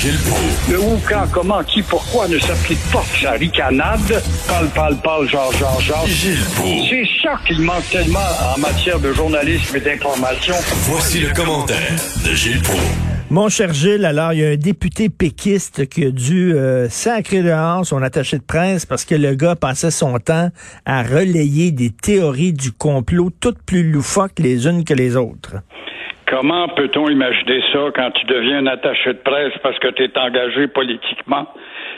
Gilles Proulx. Le où, quand, comment, qui, pourquoi ne s'applique pas sa ricanade? Parle, parle, parle, genre, genre, genre. Gilles Proulx. C'est ça qu'il manque tellement en matière de journalisme et d'information. Voici le commentaire de Gilles Proulx. Mon cher Gilles, alors il y a un député péquiste qui a dû euh, sacrer dehors son attaché de presse parce que le gars passait son temps à relayer des théories du complot toutes plus loufoques les unes que les autres. Comment peut-on imaginer ça quand tu deviens un attaché de presse parce que tu es engagé politiquement?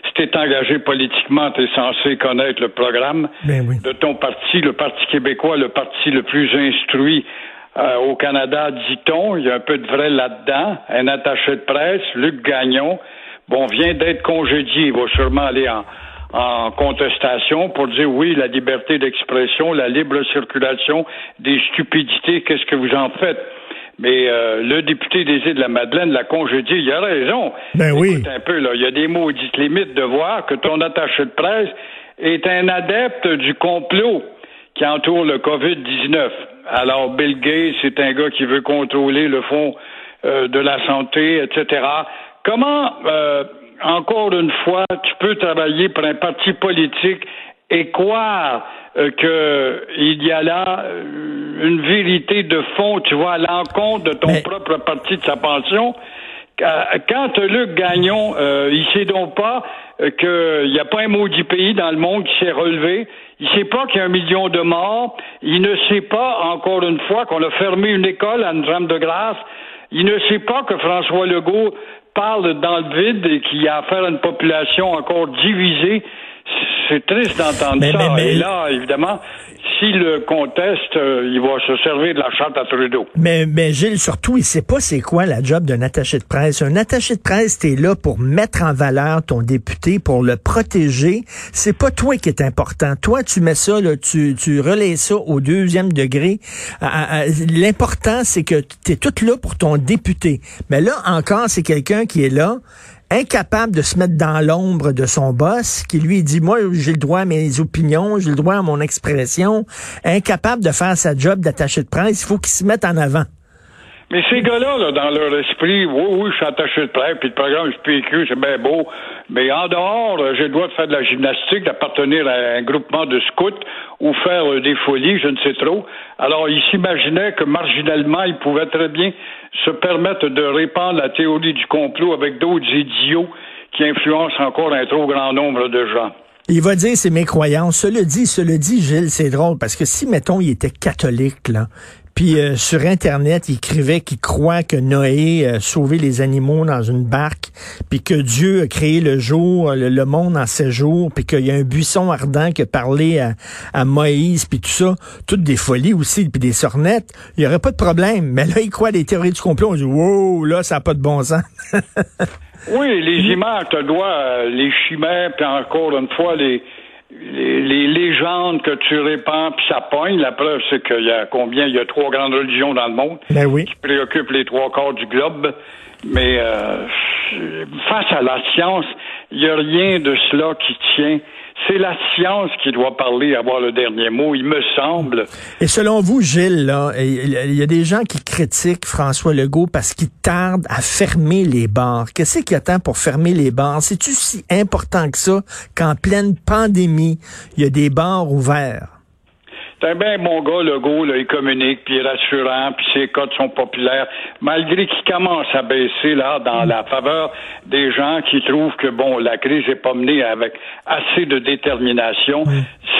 Si tu es engagé politiquement, tu es censé connaître le programme Ben oui. de ton parti, le Parti québécois, le parti le plus instruit euh, au Canada, dit-on. Il y a un peu de vrai là-dedans. Un attaché de presse, Luc Gagnon, bon, vient d'être congédié. Il va sûrement aller en, en contestation pour dire oui, la liberté d'expression, la libre circulation des stupidités, qu'est-ce que vous en faites? Mais euh, le député des îles de la Madeleine l'a congédié, il a raison. Ben oui. Écoute un peu, là, il y a des maudites limites de voir que ton attaché de presse est un adepte du complot qui entoure le COVID-19. Alors, Bill Gates, c'est un gars qui veut contrôler le fonds euh, de la santé, etc. Comment, euh, encore une fois, tu peux travailler pour un parti politique et croire euh, qu'il y a là euh, une vérité de fond, tu vois, à l'encontre de ton Mais- propre parti de sa pension? Quand Luc Gagnon, euh, il sait donc pas euh, qu'il n'y a pas un maudit pays dans le monde qui s'est relevé. Il sait pas qu'il y a un million de morts. Il ne sait pas, encore une fois, qu'on a fermé une école à Notre-Dame-de-Grâce. Il ne sait pas que François Legault parle dans le vide et qu'il y a affaire à une population encore divisée. C'est triste d'entendre ça. mais- mais- Et là, évidemment, s'il le conteste, euh, il va se servir de la charte à Trudeau. Mais, mais Gilles, surtout, il sait pas c'est quoi la job d'un attaché de presse. Un attaché de presse, t'es là pour mettre en valeur ton député, pour le protéger. C'est pas toi qui est important. Toi, tu mets ça, là, tu, tu relais ça au deuxième degré. À- à- L'important, c'est que tu es tout là pour ton député. Mais là, encore, c'est quelqu'un qui est là incapable de se mettre dans l'ombre de son boss, qui lui dit, moi, j'ai le droit à mes opinions, j'ai le droit à mon expression, incapable de faire sa job d'attaché de presse, il faut qu'il se mette en avant. Mais ces gars-là, là, dans leur esprit, oui, oui, je suis attaché de presse, puis le programme SPQ, c'est bien beau, mais en dehors, euh, j'ai le droit de faire de la gymnastique, d'appartenir à un groupement de scouts ou faire euh, des folies, je ne sais trop. Alors, ils s'imaginaient que marginalement, ils pouvaient très bien se permettre de répandre la théorie du complot avec d'autres idiots qui influencent encore un trop grand nombre de gens. Il va dire c'est mes croyances. Cela dit, cela dit, Gilles, c'est drôle parce que si, mettons, il était catholique, là, puis euh, sur Internet, il écrivait qu'il croit que Noé a sauvé les animaux dans une barque, puis que Dieu a créé le jour, le, monde en sept jours, puis qu'il y a un buisson ardent qui a parlé à, Moïse, puis tout ça, toutes des folies aussi, puis des sornettes, il y aurait pas de problème. Mais là, il croit des théories du complot. On dit, wow, là, ça n'a pas de bon sens. Oui, les images, tu dois, les chimères, puis encore une fois, les, les, les légendes que tu répands, puis ça pogne. La preuve, c'est qu'il y a combien? Il y a trois grandes religions dans le monde Ben oui. qui préoccupent les trois quarts du globe. Mais euh, face à la science, il n'y a rien de cela qui tient. C'est la science qui doit parler, avoir le dernier mot, il me semble. Et selon vous, Gilles, il y a des gens qui critiquent François Legault parce qu'il tarde à fermer les bars. Qu'est-ce qu'il attend pour fermer les bars? C'est-tu si important que ça qu'en pleine pandémie, il y a des bars ouverts? C'est un bien bon gars, Legault, là, il communique, puis il est rassurant, puis ses codes sont populaires, malgré qu'il commence à baisser, là, dans la faveur des gens qui trouvent que, bon, la crise n'est pas menée avec assez de détermination.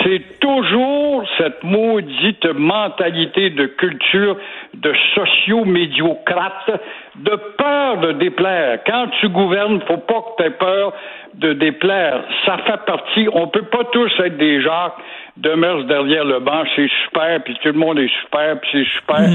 C'est toujours cette maudite mentalité de culture de sociaux-médiocrates, de peur de déplaire. Quand tu gouvernes, faut pas que tu aies peur de déplaire. Ça fait partie, on peut pas tous être des gens demeure derrière le banc, c'est super, puis tout le monde est super, puis c'est super,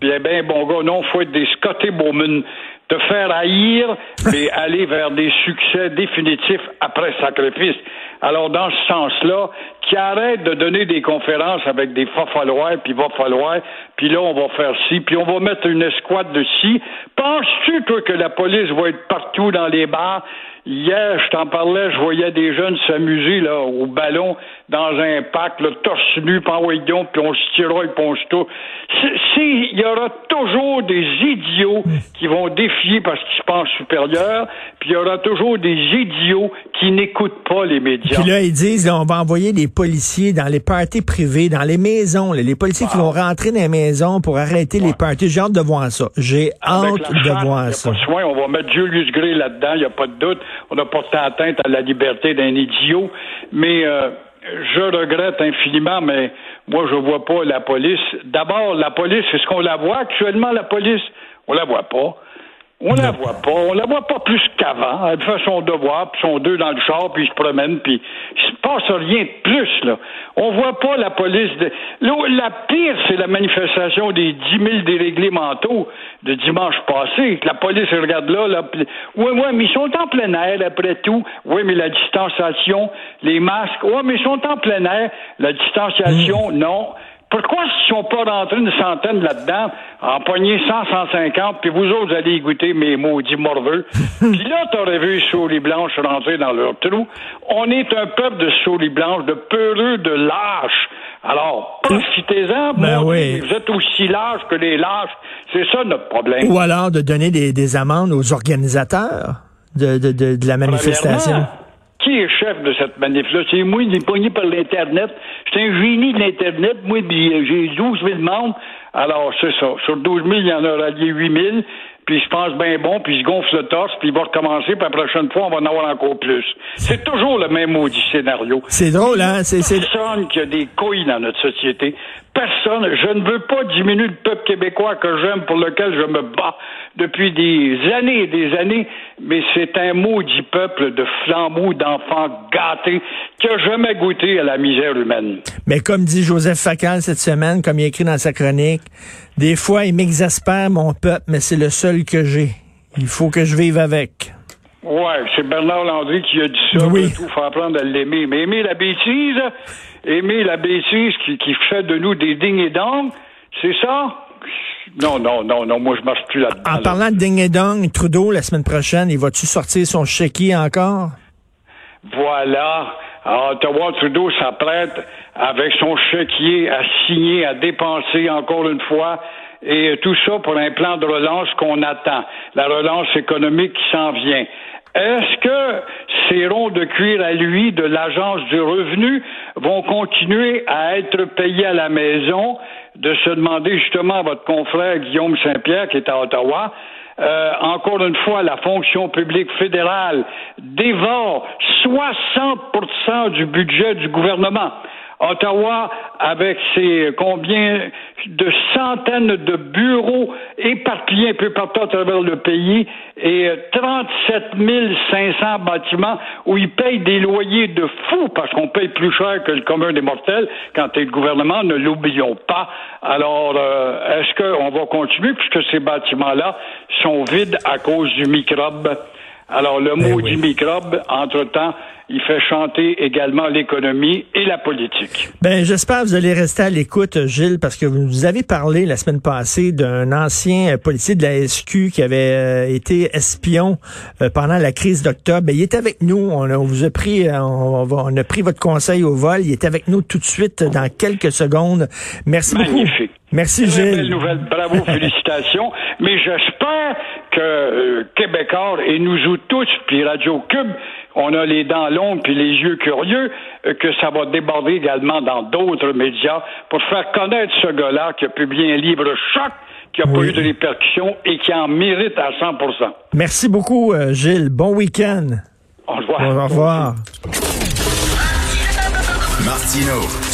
puis eh ben bon gars, non, faut être des Scotty Bowman, te faire haïr, mais aller vers des succès définitifs après sacrifice. Alors, dans ce sens-là, qui arrête de donner des conférences avec des fa falloir, puis va falloir, puis puis là, on va faire ci, puis on va mettre une escouade de ci. Penses-tu, toi, que la police va être partout dans les bars? Hier, je t'en parlais, je voyais des jeunes s'amuser là au ballon dans un parc, le torse nu, en puis on se tirera et puis on se tout. Il y aura toujours des idiots qui vont défier parce qu'ils se pensent supérieurs, puis il y aura toujours des idiots qui n'écoutent pas les médias. Puis là, ils disent, on va envoyer des policiers dans les parties privées, dans les maisons, les policiers qui vont rentrer dans les maisons pour arrêter les parties. J'ai hâte de voir ça. J'ai hâte de voir ça. on va mettre Julius Gray là-dedans, il n'y a pas de doute on a porté atteinte à la liberté d'un idiot, mais euh, je regrette infiniment, mais moi, je vois pas la police. D'abord, la police, est-ce qu'on la voit actuellement, la police? On la voit pas. On la voit pas. On la voit pas plus qu'avant. Elle fait son devoir, puis sont deux dans le char, puis ils se promènent, puis il se passe rien de plus, là. On voit pas la police. De... La pire, c'est la manifestation des 10 000 déréglés mentaux de dimanche passé. La police regarde là, là. Oui, oui, mais ils sont en plein air, après tout. Oui, mais la distanciation, les masques. Oui, mais ils sont en plein air. La distanciation, mm. non. Pourquoi ne sont pas rentrés une centaine là-dedans, en poigner 100, 150, puis vous autres, allez goûter mes maudits morveux? puis là, t'aurais vu les souris blanches rentrer dans leur trou. On est un peuple de souris blanches, de peureux, de lâches. Alors, profitez-en, ben oui. vous êtes aussi lâches que les lâches. C'est ça notre problème. Ou alors de donner des, amendes aux organisateurs de, de, de la manifestation qui est chef de cette manif-là? C'est moi, il est pogné par l'Internet. J'étais un génie de l'Internet. Moi, euh, j'ai 12 000 membres. Alors, c'est ça. Sur 12 000, il y en a rallié 8 000. Puis je pense bien bon, puis je gonfle le torse, puis il va recommencer, puis la prochaine fois, on va en avoir encore plus. C'est toujours le même maudit scénario. C'est drôle, hein? C'est personne qui a des couilles dans notre société. Personne. Je ne veux pas diminuer le peuple québécois que j'aime, pour lequel je me bats depuis des années et des années, mais c'est un maudit peuple de flambeaux, d'enfants gâtés qui a jamais goûté à la misère humaine. Mais comme dit Joseph Facal cette semaine, comme il écrit dans sa chronique, des fois il m'exaspère mon peuple, mais c'est le seul que j'ai. Il faut que je vive avec. Ouais, c'est Bernard Landry qui a dit ça. Oui. Il faut apprendre à l'aimer. Mais aimer la bêtise, aimer la bêtise qui, qui fait de nous des dignes et d'angles, c'est ça? Non, non, non, non, moi je marche plus là-dedans. En parlant de ding et dong, Trudeau, la semaine prochaine, il va-tu sortir son chéquier encore? Voilà. À Ottawa, Trudeau s'apprête avec son chéquier à signer, à dépenser encore une fois, et tout ça pour un plan de relance qu'on attend. La relance économique qui s'en vient. Est-ce que ces ronds de cuir à lui de l'Agence du revenu vont continuer à être payés à la maison? De se demander justement à votre confrère Guillaume Saint-Pierre, qui est à Ottawa, euh, encore une fois, la fonction publique fédérale dévore 60% du budget du gouvernement. Ottawa, avec ses combien de centaines de bureaux éparpillés un peu partout à travers le pays et 37 500 bâtiments où ils payent des loyers de fous parce qu'on paye plus cher que le commun des mortels quand c'est le gouvernement, ne l'oublions pas. Alors, euh, est-ce qu'on va continuer puisque ces bâtiments-là sont vides à cause du microbe? Alors, le ben mot du microbe, entre-temps, il fait chanter également l'économie et la politique. Ben, j'espère que vous allez rester à l'écoute, Gilles, parce que vous avez parlé la semaine passée d'un ancien policier de la SQ qui avait euh, été espion euh, pendant la crise d'octobre. Ben, il est avec nous. On, vous a pris, euh, on, a pris votre conseil au vol. Il est avec nous tout de suite dans quelques secondes. Merci Magnifique. beaucoup. Merci, Gilles. Belle nouvelle. Bravo, félicitations. Mais j'espère que euh, Québécois et nous tous, puis Radio Cube, on a les dents longues puis les yeux curieux, euh, que ça va déborder également dans d'autres médias pour faire connaître ce gars-là qui a publié un livre choc qui n'a pas eu de répercussions et qui en mérite à 100% Merci beaucoup, euh, Gilles. Bon week-end. Au revoir. Au revoir. Martino.